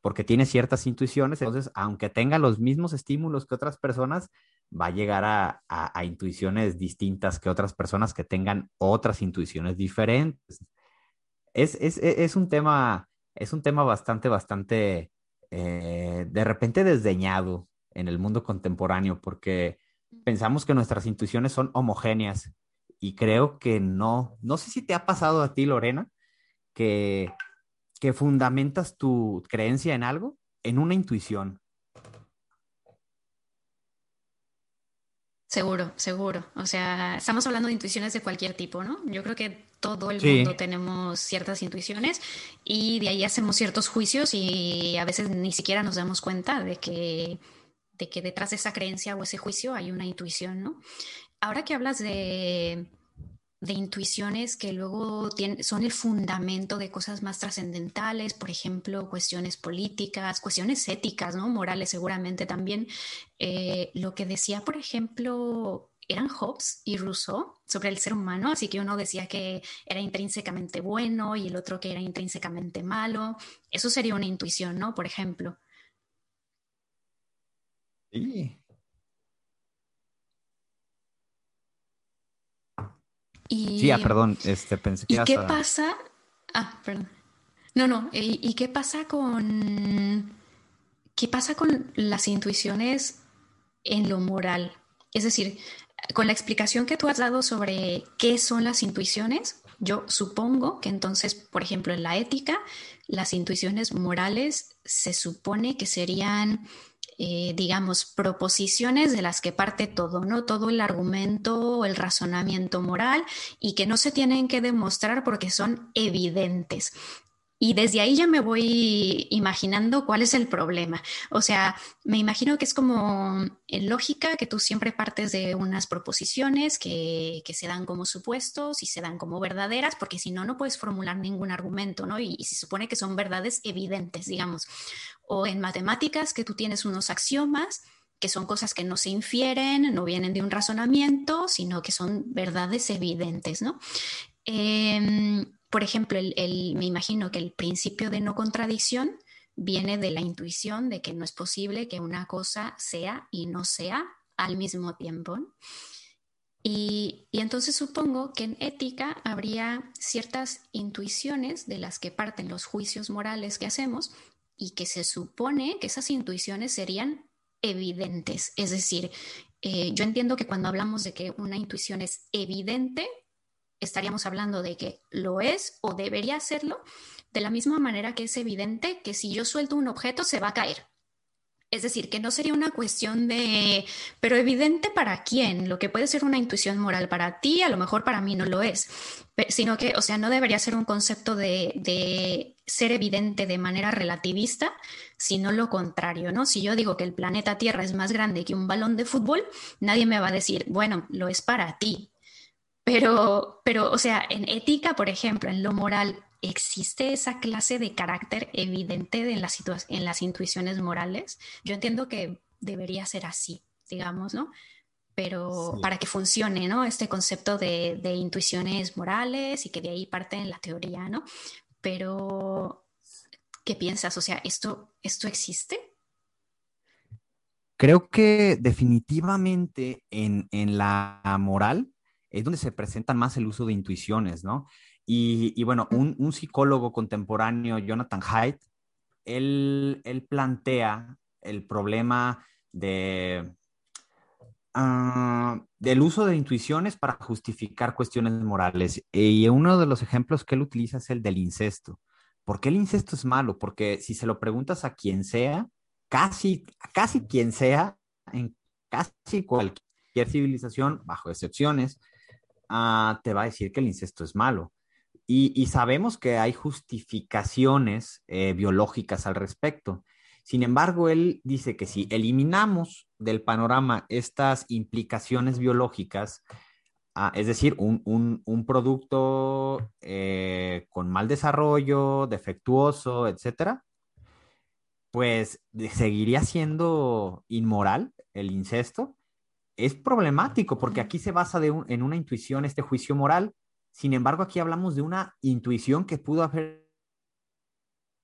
Porque tiene ciertas intuiciones, entonces, aunque tenga los mismos estímulos que otras personas, va a llegar a, a intuiciones distintas que otras personas que tengan otras intuiciones diferentes. Es, es, es un tema es un tema bastante, bastante, eh, de repente desdeñado en el mundo contemporáneo porque pensamos que nuestras intuiciones son homogéneas y creo que no. No sé si te ha pasado a ti, Lorena, que, que fundamentas tu creencia en algo en una intuición. Seguro, seguro. O sea, estamos hablando de intuiciones de cualquier tipo, ¿no? Yo creo que todo el mundo tenemos ciertas intuiciones y de ahí hacemos ciertos juicios y a veces ni siquiera nos damos cuenta de que, que detrás de esa creencia o ese juicio hay una intuición, ¿no? Ahora que hablas de, de intuiciones que luego son el fundamento de cosas más trascendentales, por ejemplo, cuestiones políticas, cuestiones éticas, ¿no? Morales seguramente también. Eh, lo que decía, por ejemplo, eran Hobbes y Rousseau sobre el ser humano, así que uno decía que era intrínsecamente bueno y el otro que era intrínsecamente malo. Eso sería una intuición, ¿no? Por ejemplo. Sí, Y, sí, ah, perdón, este, pensé que ¿Y qué pasa? Ah, perdón. No, no, ¿y, qué pasa con qué pasa con las intuiciones en lo moral? Es decir, con la explicación que tú has dado sobre qué son las intuiciones, yo supongo que entonces, por ejemplo, en la ética, las intuiciones morales se supone que serían eh, digamos, proposiciones de las que parte todo, ¿no? Todo el argumento, el razonamiento moral y que no se tienen que demostrar porque son evidentes. Y desde ahí ya me voy imaginando cuál es el problema. O sea, me imagino que es como en lógica que tú siempre partes de unas proposiciones que, que se dan como supuestos y se dan como verdaderas, porque si no, no puedes formular ningún argumento, ¿no? Y, y se supone que son verdades evidentes, digamos. O en matemáticas que tú tienes unos axiomas que son cosas que no se infieren, no vienen de un razonamiento, sino que son verdades evidentes, ¿no? Eh, por ejemplo, me imagino que el principio de no contradicción viene de la intuición de que no es posible que una cosa sea y no sea al mismo tiempo. Y, y, entonces supongo que en ética habría ciertas intuiciones de las que parten los juicios morales que hacemos y que se supone que esas intuiciones serían evidentes. Es decir, eh, yo entiendo que cuando hablamos de que una intuición es evidente, estaríamos hablando de que lo es o debería serlo, de la misma manera que es evidente que si yo suelto un objeto se va a caer. Es decir, que no sería una cuestión de, pero evidente para quién, lo que puede ser una intuición moral para ti, a lo mejor para mí no lo es, sino que, o sea, no debería ser un concepto de, de ser evidente de manera relativista, sino lo contrario, ¿no? Si yo digo que el planeta Tierra es más grande que un balón de fútbol, nadie me va a decir, bueno, lo es para ti. Pero, pero, o sea, en ética, por ejemplo, en lo moral, ¿existe esa clase de carácter evidente de en, las en las intuiciones morales? Yo entiendo que debería ser así, digamos, ¿no? Pero para que funcione, ¿no? Este concepto de, de, intuiciones morales y que de ahí parte en la teoría, ¿no? Pero, ¿qué piensas? O sea, ¿esto, esto existe? Creo que definitivamente en, en la moral es donde se presentan más el uso de intuiciones, ¿no? Y, bueno, un, psicólogo contemporáneo, Jonathan Haidt, él, plantea el problema de, ah, del uso de intuiciones para justificar cuestiones morales. Y uno de los ejemplos que él utiliza es el del incesto. ¿Por qué el incesto es malo? Porque si se lo preguntas a quien sea, casi, casi quien sea, en casi cualquier civilización, bajo excepciones, ah, te va a decir que el incesto es malo. Y, sabemos que hay justificaciones eh, biológicas al respecto. Sin embargo, él dice que si eliminamos del panorama estas implicaciones biológicas, ah, es decir, un, producto eh, con mal desarrollo, defectuoso, etcétera, pues seguiría siendo inmoral el incesto. Es problemático porque aquí se basa en una intuición, este juicio moral, sin embargo, aquí hablamos de una intuición que pudo haber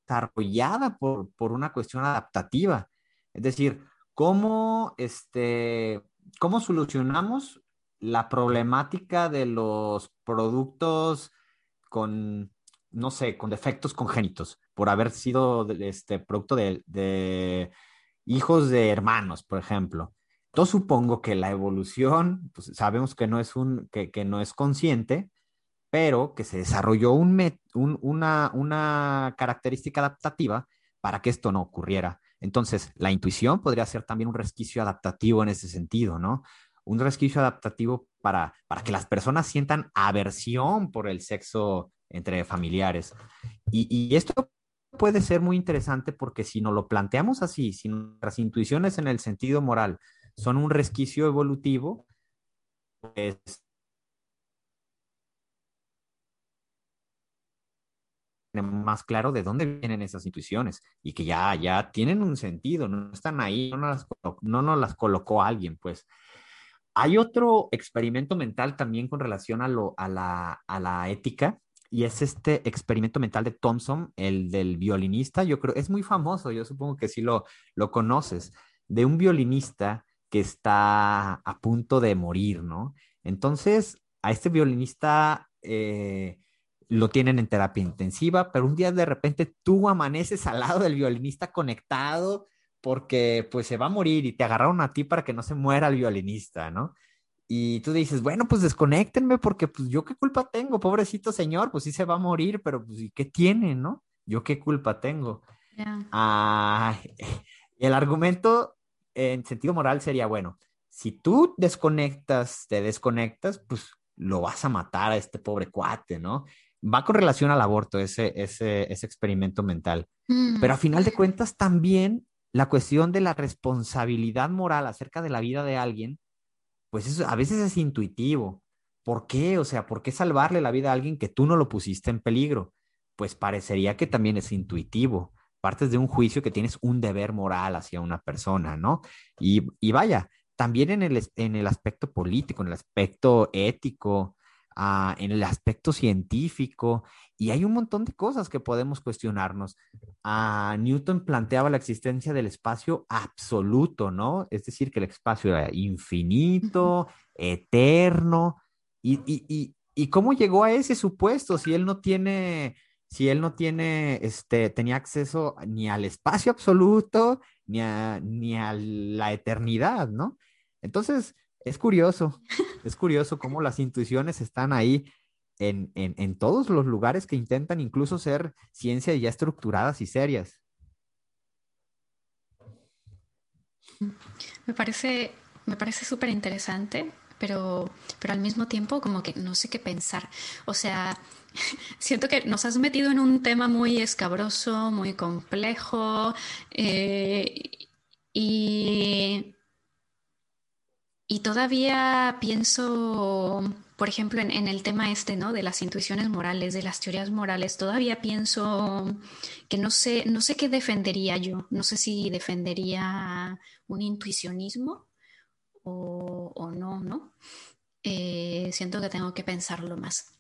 desarrollada por, por una cuestión adaptativa. Es decir, ¿cómo, este, ¿cómo solucionamos la problemática de los productos con, no sé, con defectos congénitos, por haber sido este producto de, de hijos de hermanos, por ejemplo? Yo supongo que la evolución, pues sabemos que no es un, que, que no es consciente, pero que se desarrolló un una, una característica adaptativa para que esto no ocurriera. Entonces, la intuición podría ser también un resquicio adaptativo en ese sentido, ¿no? Un resquicio adaptativo para, para que las personas sientan aversión por el sexo entre familiares. Y, y esto puede ser muy interesante porque si no lo planteamos así, si nuestras intuiciones en el sentido moral son un resquicio evolutivo, pues más claro de dónde vienen esas intuiciones y que ya, ya tienen un sentido, no están ahí, no nos, las, colocó alguien, pues. Hay otro experimento mental también con relación a, lo, a, la, a la ética y es este experimento mental de Thompson, el del violinista, yo creo, es muy famoso, yo supongo que sí lo, lo conoces, de un violinista que está a punto de morir, ¿no? Entonces, a este violinista eh, lo tienen en terapia intensiva, pero un día de repente tú amaneces al lado del violinista conectado porque pues se va a morir y te agarraron a ti para que no se muera el violinista, ¿no? Y tú dices, bueno, pues desconéctenme porque pues yo qué culpa tengo, pobrecito señor, pues sí se va a morir, pero pues ¿y qué tiene, no? Yo qué culpa tengo. Ah, el argumento en sentido moral sería, bueno, si tú desconectas, te desconectas, pues lo vas a matar a este pobre cuate, ¿no? va con relación al aborto, ese, ese, ese experimento mental. Mm. Pero a final de cuentas también la cuestión de la responsabilidad moral acerca de la vida de alguien, pues eso a veces es intuitivo. ¿Por qué? O sea, ¿por qué salvarle la vida a alguien que tú no lo pusiste en peligro? Pues parecería que también es intuitivo. Partes de un juicio que tienes un deber moral hacia una persona, ¿no? Y, y vaya, también en el, en el aspecto político, en el aspecto ético, en el aspecto científico y hay un montón de cosas que podemos cuestionarnos. Newton planteaba la existencia del espacio absoluto, ¿no? Es decir, que el espacio era infinito, eterno. Y, y, y, cómo llegó a ese supuesto si él no tiene, si él no tiene, este, tenía acceso ni al espacio absoluto, ni a, ni a la eternidad, ¿no? Entonces, es curioso, es curioso cómo las intuiciones están ahí en, en, todos los lugares que intentan incluso ser ciencias ya estructuradas y serias. Me parece, me parece súper interesante, pero, pero al mismo tiempo como que no sé qué pensar. O sea, siento que nos has metido en un tema muy escabroso, muy complejo, eh, y, y todavía pienso por ejemplo, en, el tema este, ¿no? De las intuiciones morales, de las teorías morales, todavía pienso que no sé, no sé qué defendería yo. No sé si defendería un intuicionismo o, no, ¿no? Eh, siento que tengo que pensarlo más.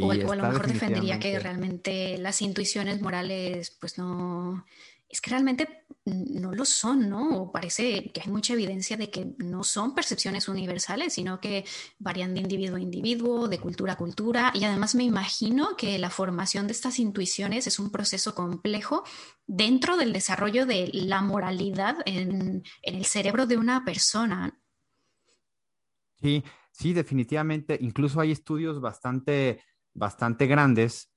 o, o, a lo mejor defendería que realmente las intuiciones morales, pues no, es que realmente no lo son, ¿no? O parece que hay mucha evidencia de que no son percepciones universales, sino que varían de individuo a individuo, de cultura a cultura. Y además me imagino que la formación de estas intuiciones es un proceso complejo dentro del desarrollo de la moralidad en, el cerebro de una persona. Sí, sí, definitivamente. Incluso hay estudios bastante, bastante grandes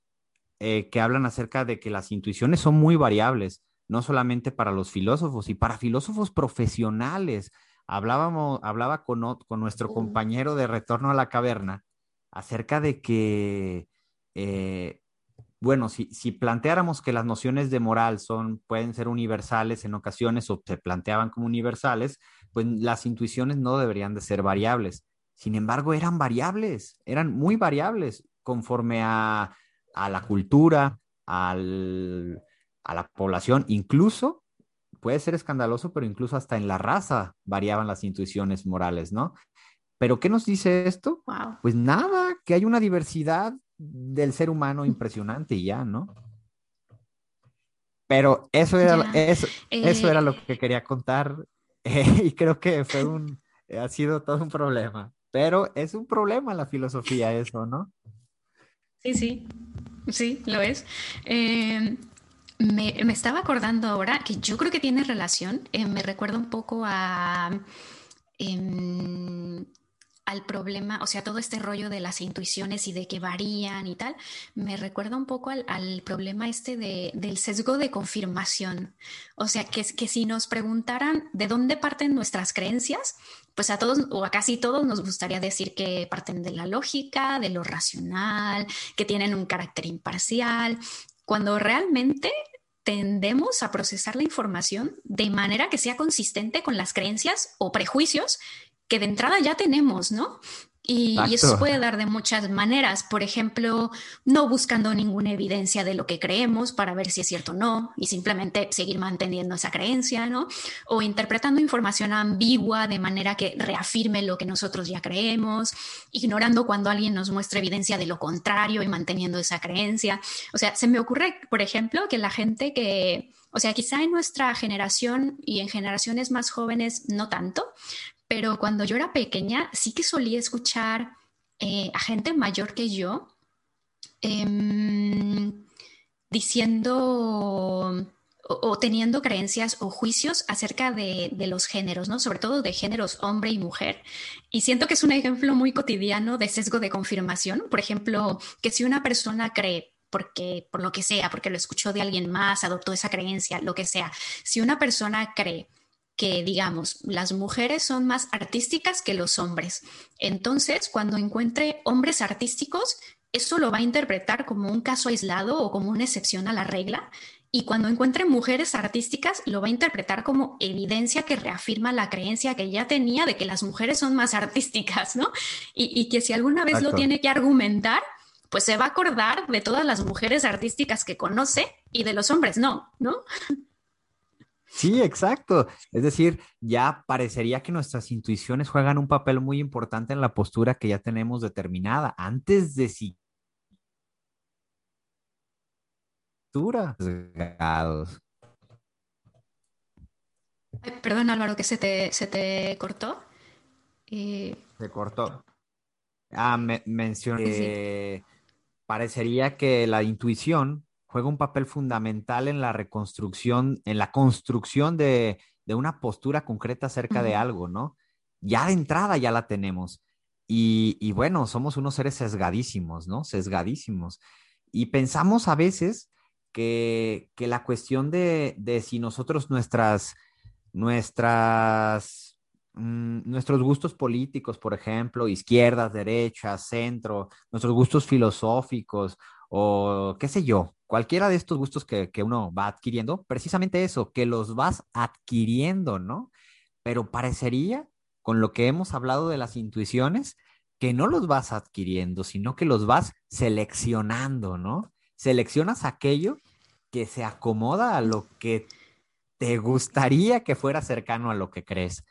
eh, que hablan acerca de que las intuiciones son muy variables no solamente para los filósofos y para filósofos profesionales. Hablábamos, hablaba con, con nuestro compañero de Retorno a la Caverna acerca de que, eh, bueno, si, si, planteáramos que las nociones de moral son, pueden ser universales en ocasiones o se planteaban como universales, pues las intuiciones no deberían de ser variables. Sin embargo, eran variables, eran muy variables conforme a, a la cultura, al, a la población, incluso puede ser escandaloso, pero incluso hasta en la raza variaban las intuiciones morales, ¿no? Pero ¿qué nos dice esto? Pues nada, que hay una diversidad del ser humano impresionante y ya, ¿no? Pero eso era, eso, eso era lo eh, que quería contar y creo que fue un, ha sido todo un problema. Pero es un problema la filosofía eso, ¿no? Sí, sí, sí, lo es. Eh, me, estaba acordando ahora que yo creo que tiene relación, eh, me recuerda un poco a, em, al problema, o sea, todo este rollo de las intuiciones y de que varían y tal, me recuerda un poco al, problema este de, del sesgo de confirmación. O sea, que, que si nos preguntaran de dónde parten nuestras creencias, pues a todos o a casi todos nos gustaría decir que parten de la lógica, de lo racional, que tienen un carácter imparcial, cuando realmente tendemos a procesar la información de manera que sea consistente con las creencias o prejuicios que de entrada ya tenemos, ¿no? Y, eso se puede dar de muchas maneras. Por ejemplo, no buscando ninguna evidencia de lo que creemos para ver si es cierto o no y simplemente seguir manteniendo esa creencia, ¿no? O interpretando información ambigua de manera que reafirme lo que nosotros ya creemos, ignorando cuando alguien nos muestra evidencia de lo contrario y manteniendo esa creencia. O sea, se me ocurre, por ejemplo, que la gente que, o sea, quizá en nuestra generación y en generaciones más jóvenes no tanto, pero cuando yo era pequeña sí que solía escuchar eh, a gente mayor que yo em, diciendo o, teniendo creencias o juicios acerca de, de, los géneros, ¿no? Sobre todo de géneros hombre y mujer. Y siento que es un ejemplo muy cotidiano de sesgo de confirmación. Por ejemplo, que si una persona cree porque por lo que sea, porque lo escuchó de alguien más, adoptó esa creencia, lo que sea. Si una persona cree que, digamos, las mujeres son más artísticas que los hombres. Entonces, cuando encuentre hombres artísticos, eso lo va a interpretar como un caso aislado o como una excepción a la regla. Y cuando encuentre mujeres artísticas, lo va a interpretar como evidencia que reafirma la creencia que ya tenía de que las mujeres son más artísticas, ¿no? Y, que si alguna vez lo tiene que argumentar, pues se va a acordar de todas las mujeres artísticas que conoce y de los hombres no, ¿no? Sí, exacto. Es decir, ya parecería que nuestras intuiciones juegan un papel muy importante en la postura que ya tenemos determinada antes de si Perdón, Álvaro, que se te, se te cortó. Se cortó. Ah, me, mencioné. Parecería que la intuición juega un papel fundamental en la reconstrucción, en la construcción de, una postura concreta acerca de algo, ¿no? Ya de entrada ya la tenemos. Y, bueno, somos unos seres sesgadísimos, ¿no? Sesgadísimos. Y pensamos a veces que, la cuestión de, si nosotros nuestras, nuestras, mm, nuestros gustos políticos, por ejemplo, izquierdas, derechas, centro, nuestros gustos filosóficos o qué sé yo, cualquiera de estos gustos que, que uno va adquiriendo, precisamente eso, que los vas adquiriendo, ¿no? Pero parecería, con lo que hemos hablado de las intuiciones, que no los vas adquiriendo, sino que los vas seleccionando, ¿no? Seleccionas aquello que se acomoda a lo que te gustaría que fuera cercano a lo que crees.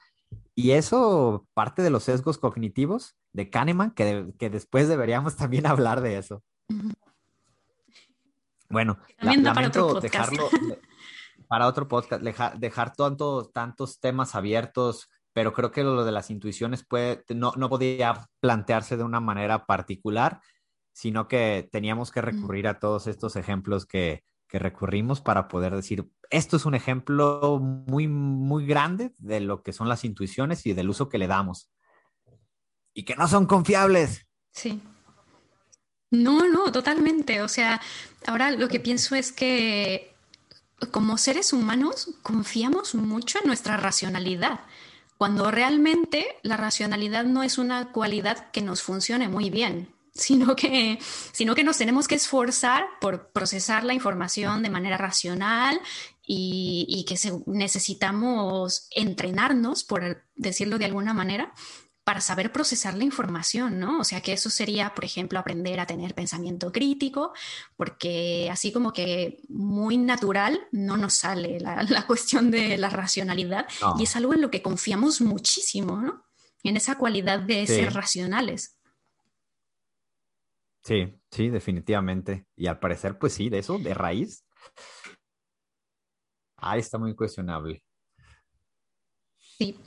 Y eso parte de los sesgos cognitivos de Kahneman, que, que después deberíamos también hablar de eso. Bueno, para otro dejarlo para otro podcast, dejar, tantos temas abiertos, pero creo que lo de las intuiciones puede, no, no podía plantearse de una manera particular, sino que teníamos que recurrir a todos estos ejemplos que, que recurrimos para poder decir, esto es un ejemplo muy, muy grande de lo que son las intuiciones y del uso que le damos. Y que no son confiables. Sí. No, no, totalmente. O sea, ahora lo que pienso es que como seres humanos confiamos mucho en nuestra racionalidad, cuando realmente la racionalidad no es una cualidad que nos funcione muy bien sino que, sino que nos tenemos que esforzar por procesar la información de manera racional y, que necesitamos entrenarnos, por decirlo de alguna manera, para saber procesar la información, ¿no? O sea, que eso sería, por ejemplo, aprender a tener pensamiento crítico, porque así como que muy natural no nos sale la, cuestión de la racionalidad y es algo en lo que confiamos muchísimo, ¿no? En esa cualidad de ser racionales. Sí, sí, definitivamente. Y al parecer, pues sí, de eso, de raíz. Ah, está muy cuestionable. Sí,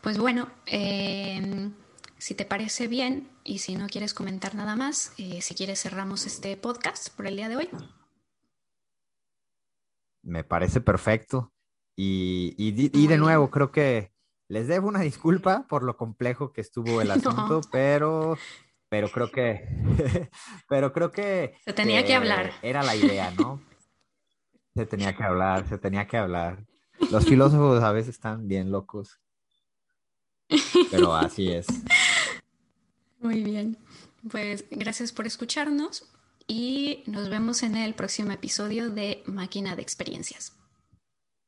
pues bueno, em, si te parece bien y si no quieres comentar nada más, eh, si quieres cerramos este podcast por el día de hoy. Me parece perfecto. Y, y, de nuevo, creo que les debo una disculpa por lo complejo que estuvo el asunto, pero pero creo que, pero creo que... Se tenía que hablar. Era la idea, ¿no? Se tenía que hablar, se tenía que hablar. Los filósofos a veces están bien locos, pero así es. Muy bien, pues gracias por escucharnos y nos vemos en el próximo episodio de Máquina de Experiencias.